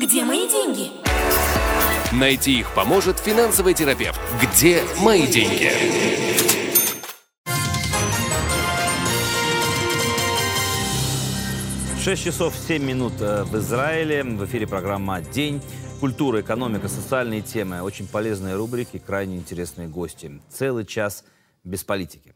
Где мои деньги? Найти их поможет финансовый терапевт. Где мои деньги? Шесть часов семь минут э, в Израиле. В эфире программа «День». Культура, экономика, социальные темы. Очень полезные рубрики, крайне интересные гости. Целый час без политики.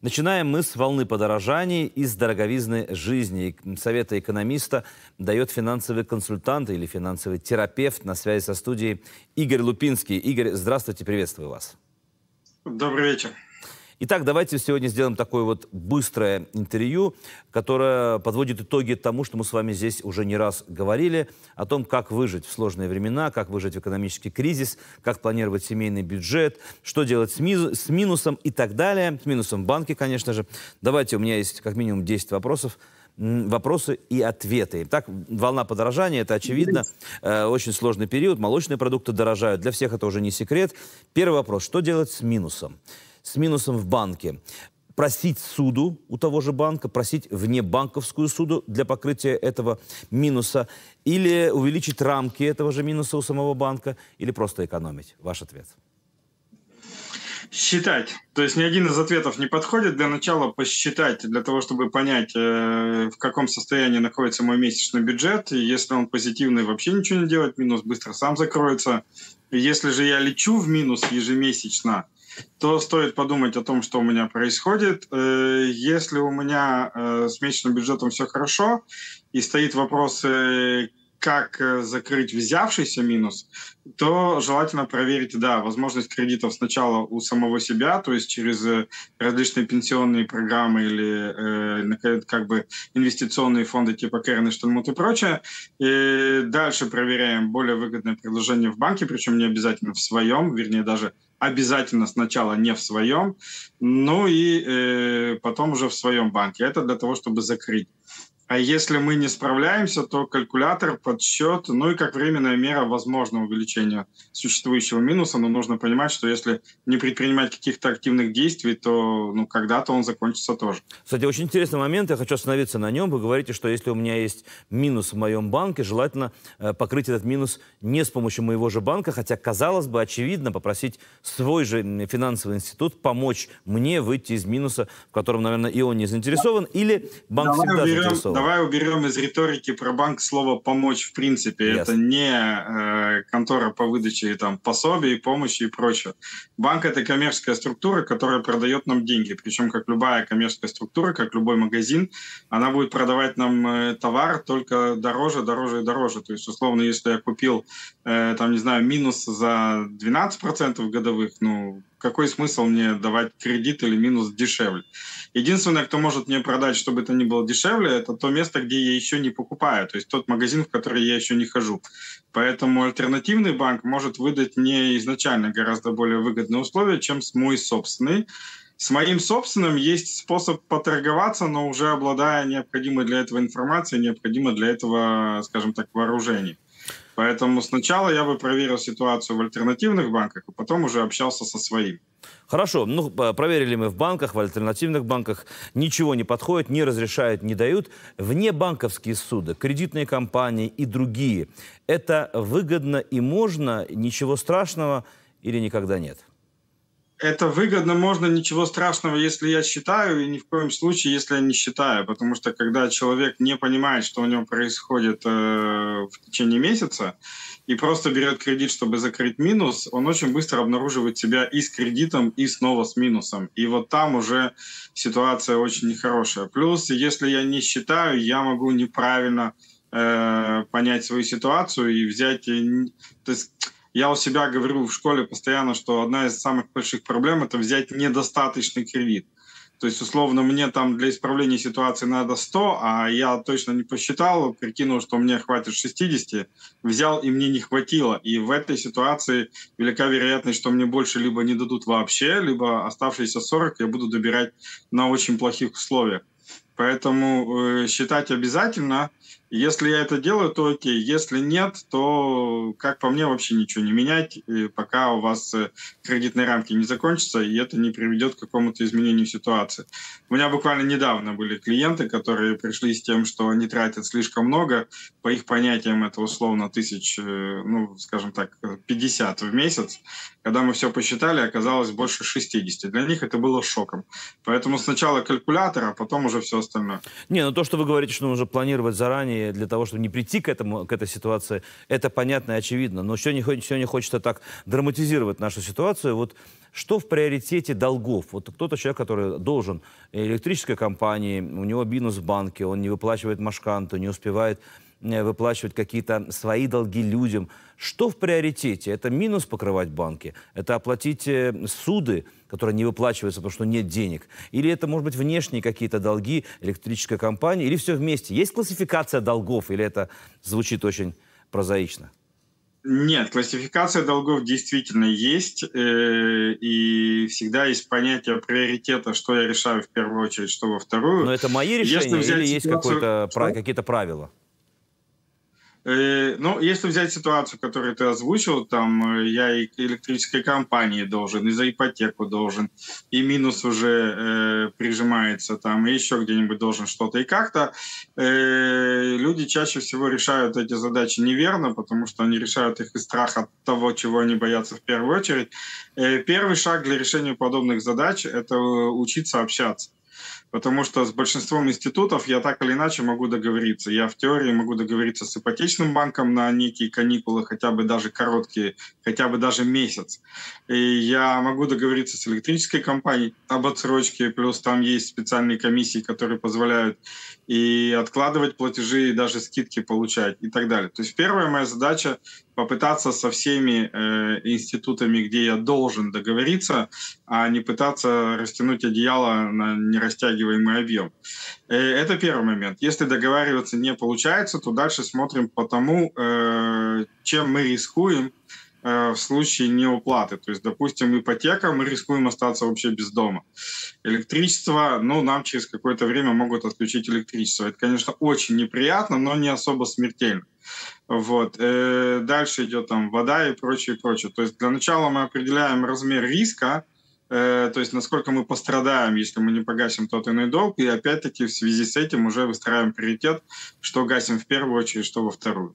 Начинаем мы с волны подорожаний и с дороговизны жизни. Совета экономиста дает финансовый консультант или финансовый терапевт на связи со студией Игорь Лупинский. Игорь, здравствуйте, приветствую вас. Добрый вечер. Итак, давайте сегодня сделаем такое вот быстрое интервью, которое подводит итоги тому, что мы с вами здесь уже не раз говорили, о том, как выжить в сложные времена, как выжить в экономический кризис, как планировать семейный бюджет, что делать с, ми- с минусом и так далее. С минусом в банке, конечно же. Давайте, у меня есть как минимум 10 вопросов вопросы и ответы. Так, волна подорожания, это очевидно, э, очень сложный период, молочные продукты дорожают, для всех это уже не секрет. Первый вопрос, что делать с минусом? С минусом в банке. Просить суду у того же банка, просить внебанковскую суду для покрытия этого минуса, или увеличить рамки этого же минуса у самого банка, или просто экономить? Ваш ответ. Считать. То есть ни один из ответов не подходит. Для начала посчитать, для того, чтобы понять, э, в каком состоянии находится мой месячный бюджет. Если он позитивный, вообще ничего не делать, минус быстро сам закроется. Если же я лечу в минус ежемесячно, то стоит подумать о том, что у меня происходит. Э, если у меня э, с месячным бюджетом все хорошо, и стоит вопрос, э, как закрыть взявшийся минус, то желательно проверить, да, возможность кредитов сначала у самого себя, то есть через различные пенсионные программы или э, как бы инвестиционные фонды типа Керн и и прочее. И дальше проверяем более выгодное предложение в банке, причем не обязательно в своем, вернее даже обязательно сначала не в своем, ну и э, потом уже в своем банке. Это для того, чтобы закрыть. А если мы не справляемся, то калькулятор, подсчет, ну и как временная мера возможного увеличения существующего минуса, но нужно понимать, что если не предпринимать каких-то активных действий, то ну, когда-то он закончится тоже. Кстати, очень интересный момент, я хочу остановиться на нем. Вы говорите, что если у меня есть минус в моем банке, желательно э, покрыть этот минус не с помощью моего же банка, хотя, казалось бы, очевидно, попросить свой же финансовый институт помочь мне выйти из минуса, в котором, наверное, и он не заинтересован, или банк Давай всегда уберем, заинтересован. Давай уберем из риторики про банк слово «помочь» в принципе. Yes. Это не э, контора по выдаче там, пособий, помощи и прочее. Банк — это коммерческая структура, которая продает нам деньги. Причем, как любая коммерческая структура, как любой магазин, она будет продавать нам э, товар только дороже, дороже и дороже. То есть, условно, если я купил, э, там, не знаю, минус за 12% годовых, ну, какой смысл мне давать кредит или минус дешевле? Единственное, кто может мне продать, чтобы это не было дешевле, это то место, где я еще не покупаю, то есть тот магазин, в который я еще не хожу. Поэтому альтернативный банк может выдать мне изначально гораздо более выгодные условия, чем мой собственный. С моим собственным есть способ поторговаться, но уже обладая необходимой для этого информацией, необходимой для этого, скажем так, вооружением. Поэтому сначала я бы проверил ситуацию в альтернативных банках, а потом уже общался со своим. Хорошо, ну проверили мы в банках, в альтернативных банках, ничего не подходит, не разрешают, не дают. Вне банковские суды, кредитные компании и другие, это выгодно и можно, ничего страшного или никогда нет? Это выгодно, можно, ничего страшного, если я считаю, и ни в коем случае, если я не считаю. Потому что когда человек не понимает, что у него происходит э, в течение месяца, и просто берет кредит, чтобы закрыть минус, он очень быстро обнаруживает себя и с кредитом, и снова с минусом. И вот там уже ситуация очень нехорошая. Плюс, если я не считаю, я могу неправильно э, понять свою ситуацию и взять... То есть я у себя говорю в школе постоянно, что одна из самых больших проблем – это взять недостаточный кредит. То есть, условно, мне там для исправления ситуации надо 100, а я точно не посчитал, прикинул, что мне хватит 60, взял и мне не хватило. И в этой ситуации велика вероятность, что мне больше либо не дадут вообще, либо оставшиеся 40 я буду добирать на очень плохих условиях. Поэтому э, считать обязательно. Если я это делаю, то окей. Если нет, то, как по мне, вообще ничего не менять, пока у вас э, кредитные рамки не закончатся, и это не приведет к какому-то изменению ситуации. У меня буквально недавно были клиенты, которые пришли с тем, что они тратят слишком много. По их понятиям это условно тысяч, э, ну, скажем так, 50 в месяц. Когда мы все посчитали, оказалось больше 60. Для них это было шоком. Поэтому сначала калькулятор, а потом уже все остальное. Не, ну то, что вы говорите, что нужно планировать заранее для того, чтобы не прийти к, этому, к этой ситуации, это понятно и очевидно. Но сегодня, сегодня хочется так драматизировать нашу ситуацию. Вот что в приоритете долгов? Вот кто-то человек, который должен электрической компании, у него минус в банке, он не выплачивает машканту, не успевает выплачивать какие-то свои долги людям. Что в приоритете? Это минус покрывать банки? Это оплатить э, суды, которые не выплачиваются, потому что нет денег? Или это, может быть, внешние какие-то долги электрической компании? Или все вместе? Есть классификация долгов? Или это звучит очень прозаично? Нет, классификация долгов действительно есть, э, и всегда есть понятие приоритета, что я решаю в первую очередь, что во вторую. Но это мои решения или есть ситуацию... какие-то правила? Э, ну, если взять ситуацию, которую ты озвучил, там э, я и электрической компании должен, и за ипотеку должен, и минус уже э, прижимается там, и еще где-нибудь должен что-то. И как-то э, люди чаще всего решают эти задачи неверно, потому что они решают их из страха от того, чего они боятся в первую очередь. Э, первый шаг для решения подобных задач – это учиться общаться. Потому что с большинством институтов я так или иначе могу договориться. Я в теории могу договориться с ипотечным банком на некие каникулы, хотя бы даже короткие, хотя бы даже месяц. И я могу договориться с электрической компанией об отсрочке, плюс там есть специальные комиссии, которые позволяют и откладывать платежи, и даже скидки получать и так далее. То есть первая моя задача попытаться со всеми э, институтами, где я должен договориться, а не пытаться растянуть одеяло на нерастягиваемый объем. Э, это первый момент. Если договариваться не получается, то дальше смотрим по тому, э, чем мы рискуем в случае неуплаты. То есть, допустим, ипотека, мы рискуем остаться вообще без дома. Электричество, ну, нам через какое-то время могут отключить электричество. Это, конечно, очень неприятно, но не особо смертельно. Вот. Э, дальше идет там вода и прочее, прочее. То есть для начала мы определяем размер риска, э, то есть насколько мы пострадаем, если мы не погасим тот иной долг, и опять-таки в связи с этим уже выстраиваем приоритет, что гасим в первую очередь, что во вторую.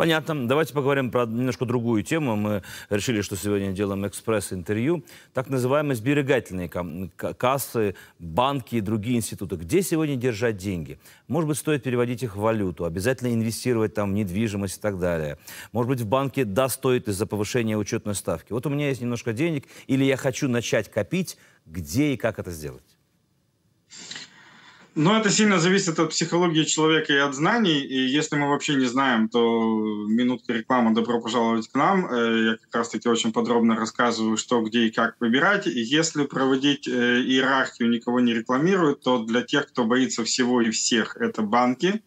Понятно. Давайте поговорим про немножко другую тему. Мы решили, что сегодня делаем экспресс-интервью. Так называемые сберегательные кассы, банки и другие институты. Где сегодня держать деньги? Может быть, стоит переводить их в валюту, обязательно инвестировать там в недвижимость и так далее. Может быть, в банке да, стоит из-за повышения учетной ставки. Вот у меня есть немножко денег, или я хочу начать копить, где и как это сделать? Ну, это сильно зависит от психологии человека и от знаний. И если мы вообще не знаем, то минутка рекламы «Добро пожаловать к нам». Э, я как раз-таки очень подробно рассказываю, что, где и как выбирать. И если проводить э, иерархию, никого не рекламируют, то для тех, кто боится всего и всех, это банки.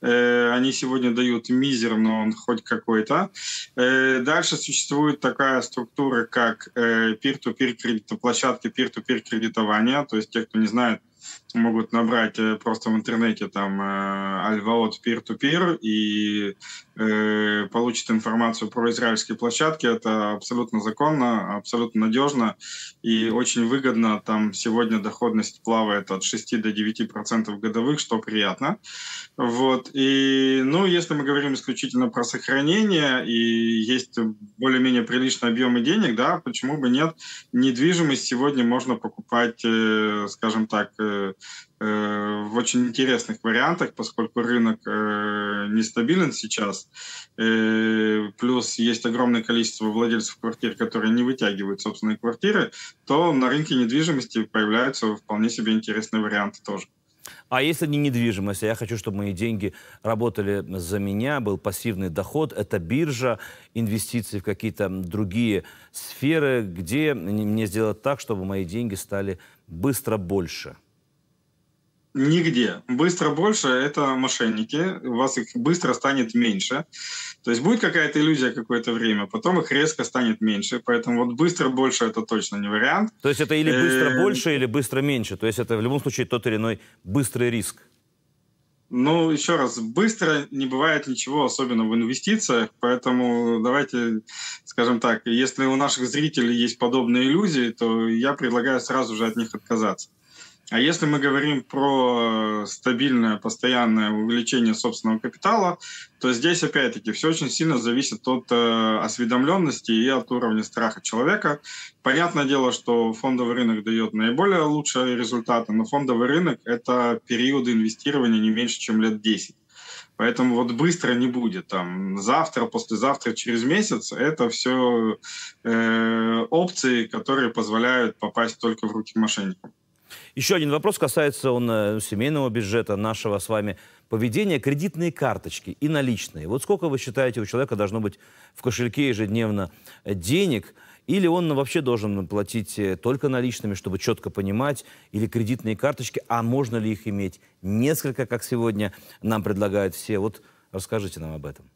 Э, они сегодня дают мизер, но он хоть какой-то. Дальше существует такая структура, как peer-to-peer кредитоплощадки, peer-to-peer кредитования. То есть те, кто не знает, могут набрать э, просто в интернете там Альваот peer-to-peer и э, получат информацию про израильские площадки. Это абсолютно законно, абсолютно надежно и очень выгодно. Там сегодня доходность плавает от 6 до 9 процентов годовых, что приятно. Вот. И, ну, если мы говорим исключительно про сохранение и есть более-менее приличные объемы денег, да, почему бы нет? Недвижимость сегодня можно покупать, э, скажем так, э, в очень интересных вариантах, поскольку рынок нестабилен сейчас. Плюс есть огромное количество владельцев квартир, которые не вытягивают собственные квартиры, то на рынке недвижимости появляются вполне себе интересные варианты тоже. А если не недвижимость, а я хочу, чтобы мои деньги работали за меня, был пассивный доход, это биржа, инвестиции в какие-то другие сферы, где мне сделать так, чтобы мои деньги стали быстро больше? Нигде. Быстро больше – это мошенники. У вас их быстро станет меньше. То есть будет какая-то иллюзия какое-то время, потом их резко станет меньше. Поэтому вот быстро больше – это точно не вариант. То есть это или быстро э, больше, или быстро меньше. То есть это в любом случае тот или иной быстрый риск. Ну, еще раз, быстро не бывает ничего, особенно в инвестициях, поэтому давайте, скажем так, если у наших зрителей есть подобные иллюзии, то я предлагаю сразу же от них отказаться. А если мы говорим про стабильное, постоянное увеличение собственного капитала, то здесь, опять-таки, все очень сильно зависит от э, осведомленности и от уровня страха человека. Понятное дело, что фондовый рынок дает наиболее лучшие результаты, но фондовый рынок – это периоды инвестирования не меньше, чем лет 10. Поэтому вот быстро не будет. Там завтра, послезавтра, через месяц это все э, опции, которые позволяют попасть только в руки мошенникам. Еще один вопрос касается он э, семейного бюджета, нашего с вами поведения. Кредитные карточки и наличные. Вот сколько вы считаете у человека должно быть в кошельке ежедневно э, денег? Или он вообще должен платить э, только наличными, чтобы четко понимать, или кредитные карточки, а можно ли их иметь несколько, как сегодня нам предлагают все? Вот расскажите нам об этом.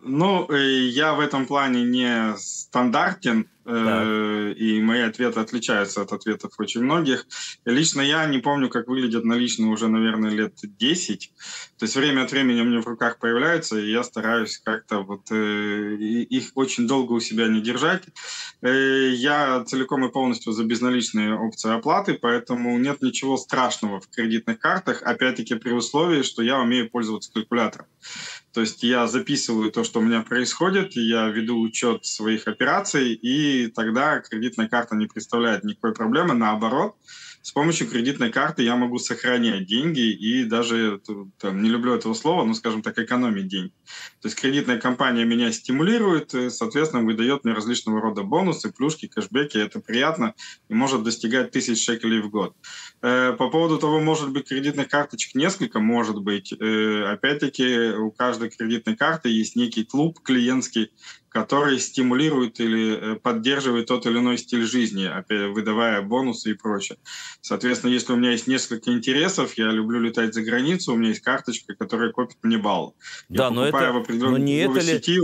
Ну, я в этом плане не стандартен. Э, и мои ответы отличаются от ответов очень многих. Лично я не помню, как выглядят наличные уже, наверное, лет 10. То есть время от времени у меня в руках появляются, и я стараюсь как-то вот э, их очень долго у себя не держать. Э, я целиком и полностью за безналичные опции оплаты, поэтому нет ничего страшного в кредитных картах, опять-таки при условии, что я умею пользоваться калькулятором. То есть я записываю то, что у меня происходит, я веду учет своих операций, и тогда кредитная карта не представляет никакой проблемы. Наоборот, с помощью кредитной карты я могу сохранять деньги и даже, там, не люблю этого слова, но, скажем так, экономить деньги. То есть кредитная компания меня стимулирует, и, соответственно, выдает мне различного рода бонусы, плюшки, кэшбэки. Это приятно и может достигать тысяч шекелей в год. Э, по поводу того, может быть, кредитных карточек несколько, может быть. Э, опять-таки, у каждой кредитной карты есть некий клуб клиентский, который стимулирует или э, поддерживает тот или иной стиль жизни, выдавая бонусы и прочее. Соответственно, если у меня есть несколько интересов, я люблю летать за границу, у меня есть карточка, которая копит мне баллы. Да, я но это, в но не это ли... Сети,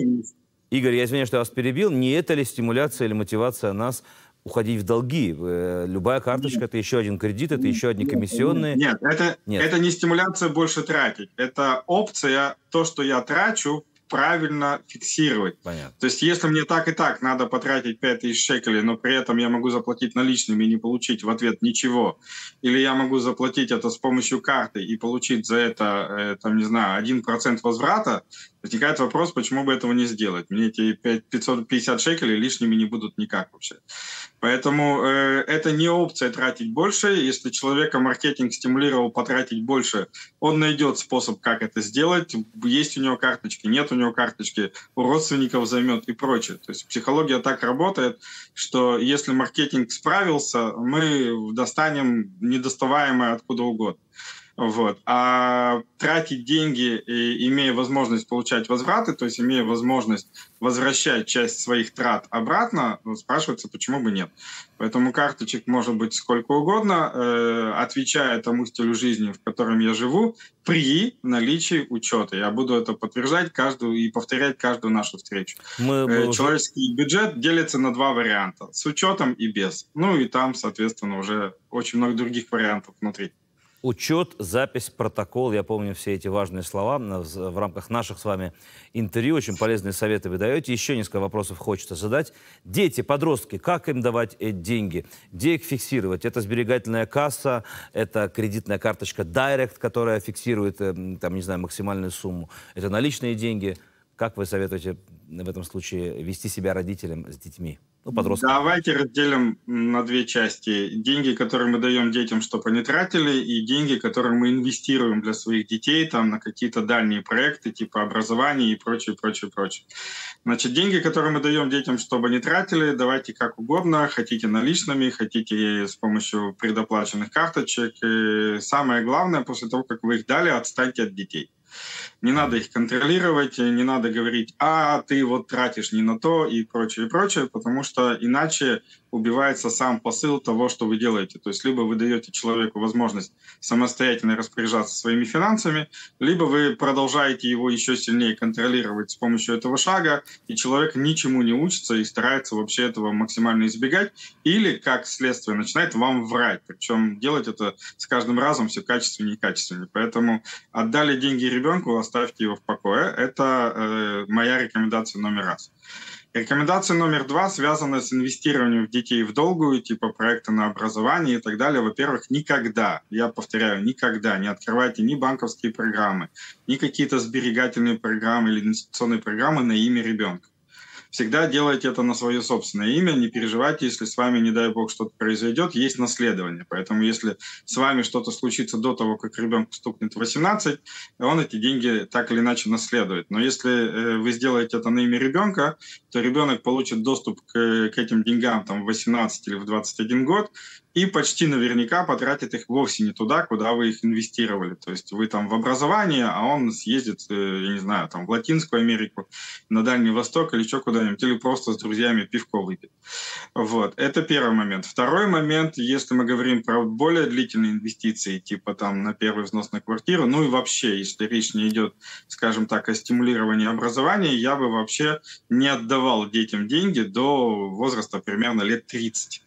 Игорь, я извиняюсь, что я вас перебил. Не это ли стимуляция или мотивация нас уходить в долги. Э, любая карточка Нет. это еще один кредит, это еще одни комиссионные. Нет, это, Нет. это не стимуляция больше тратить. Это опция, то, что я трачу, правильно фиксировать. Понятно. То есть, если мне так и так надо потратить 5000 шекелей, но при этом я могу заплатить наличными и не получить в ответ ничего, или я могу заплатить это с помощью карты и получить за это, э, там, не знаю, 1% возврата, возникает вопрос, почему бы этого не сделать. Мне эти 550 шекелей лишними не будут никак вообще. Поэтому э, это не опция тратить больше. Если человека маркетинг стимулировал потратить больше, он найдет способ, как это сделать. Есть у него карточки, нет у него карточки, у родственников займет и прочее. То есть психология так работает, что если маркетинг справился, мы достанем недоставаемое откуда угодно. Вот. А тратить деньги, имея возможность получать возвраты, то есть имея возможность возвращать часть своих трат обратно, спрашивается, почему бы нет. Поэтому карточек может быть сколько угодно, э, отвечая тому стилю жизни, в котором я живу, при наличии учета. Я буду это подтверждать каждую и повторять каждую нашу встречу. Мы, э, человеческий бюджет делится на два варианта. С учетом и без. Ну и там, соответственно, уже очень много других вариантов внутри учет, запись, протокол. Я помню все эти важные слова в рамках наших с вами интервью. Очень полезные советы вы даете. Еще несколько вопросов хочется задать. Дети, подростки, как им давать эти деньги? Где их фиксировать? Это сберегательная касса, это кредитная карточка Direct, которая фиксирует, э, там, не знаю, максимальную сумму. Это наличные деньги. Как вы советуете в этом случае вести себя родителям с детьми? Ну, подросткам. Давайте разделим на две части. Деньги, которые мы даем детям, чтобы они тратили, и деньги, которые мы инвестируем для своих детей там, на какие-то дальние проекты, типа образования и прочее, прочее, прочее. Значит, деньги, которые мы даем детям, чтобы они тратили, давайте как угодно. Хотите наличными, хотите с помощью предоплаченных карточек. И самое главное, после того, как вы их дали, отстаньте от детей. Не надо их контролировать, не надо говорить, а ты вот тратишь не на то и прочее, и прочее, потому что иначе убивается сам посыл того, что вы делаете. То есть либо вы даете человеку возможность самостоятельно распоряжаться своими финансами, либо вы продолжаете его еще сильнее контролировать с помощью этого шага, и человек ничему не учится и старается вообще этого максимально избегать, или, как следствие, начинает вам врать. Причем делать это с каждым разом все качественнее и качественнее. Поэтому отдали деньги ребенку, оставьте его в покое. Это э, моя рекомендация номер раз. Рекомендация номер два связана с инвестированием в детей в долгую, типа проекта на образование и так далее. Во-первых, никогда, я повторяю, никогда не открывайте ни банковские программы, ни какие-то сберегательные программы или инвестиционные программы на имя ребенка всегда делайте это на свое собственное имя, не переживайте, если с вами, не дай бог, что-то произойдет, есть наследование. Поэтому если с вами что-то случится до того, как ребенку стукнет 18, он эти деньги так или иначе наследует. Но если э, вы сделаете это на имя ребенка, то ребенок получит доступ к, к этим деньгам там, в 18 или в 21 год, и почти наверняка потратит их вовсе не туда, куда вы их инвестировали. То есть вы там в образование, а он съездит, э, я не знаю, там в Латинскую Америку, на Дальний Восток или еще куда-нибудь, или просто с друзьями пивко выпить. Вот, это первый момент. Второй момент, если мы говорим про более длительные инвестиции, типа там на первый взнос на квартиру, ну и вообще, если речь не идет, скажем так, о стимулировании образования, я бы вообще не отдавал детям деньги до возраста примерно лет 30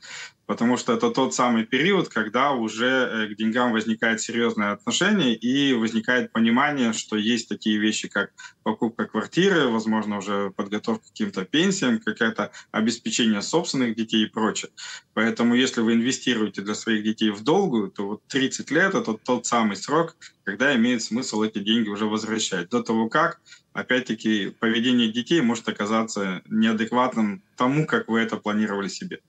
потому что это тот самый период, когда уже э, к деньгам возникает серьезное отношение и возникает понимание, что есть такие вещи, как покупка квартиры, возможно, уже подготовка к каким-то пенсиям, какое-то обеспечение собственных детей и прочее. Поэтому если вы инвестируете для своих детей в долгую, то вот 30 лет — это тот самый срок, когда имеет смысл эти деньги уже возвращать. До того как, опять-таки, поведение детей может оказаться неадекватным тому, как вы это планировали себе.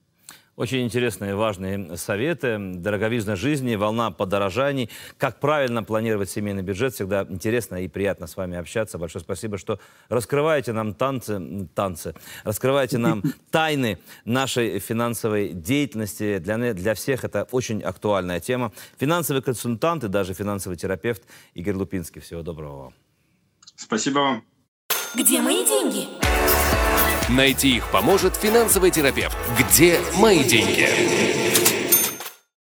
Очень интересные, важные советы. Дороговизна жизни, волна подорожаний. Как правильно планировать семейный бюджет. Всегда интересно и приятно с вами общаться. Большое спасибо, что раскрываете нам танцы, танцы раскрываете нам тайны нашей финансовой деятельности. Для, для всех это очень актуальная тема. Финансовый консультант и даже финансовый терапевт Игорь Лупинский. Всего доброго вам. Спасибо вам. Где мои деньги? Найти их поможет финансовый терапевт. Где мои деньги?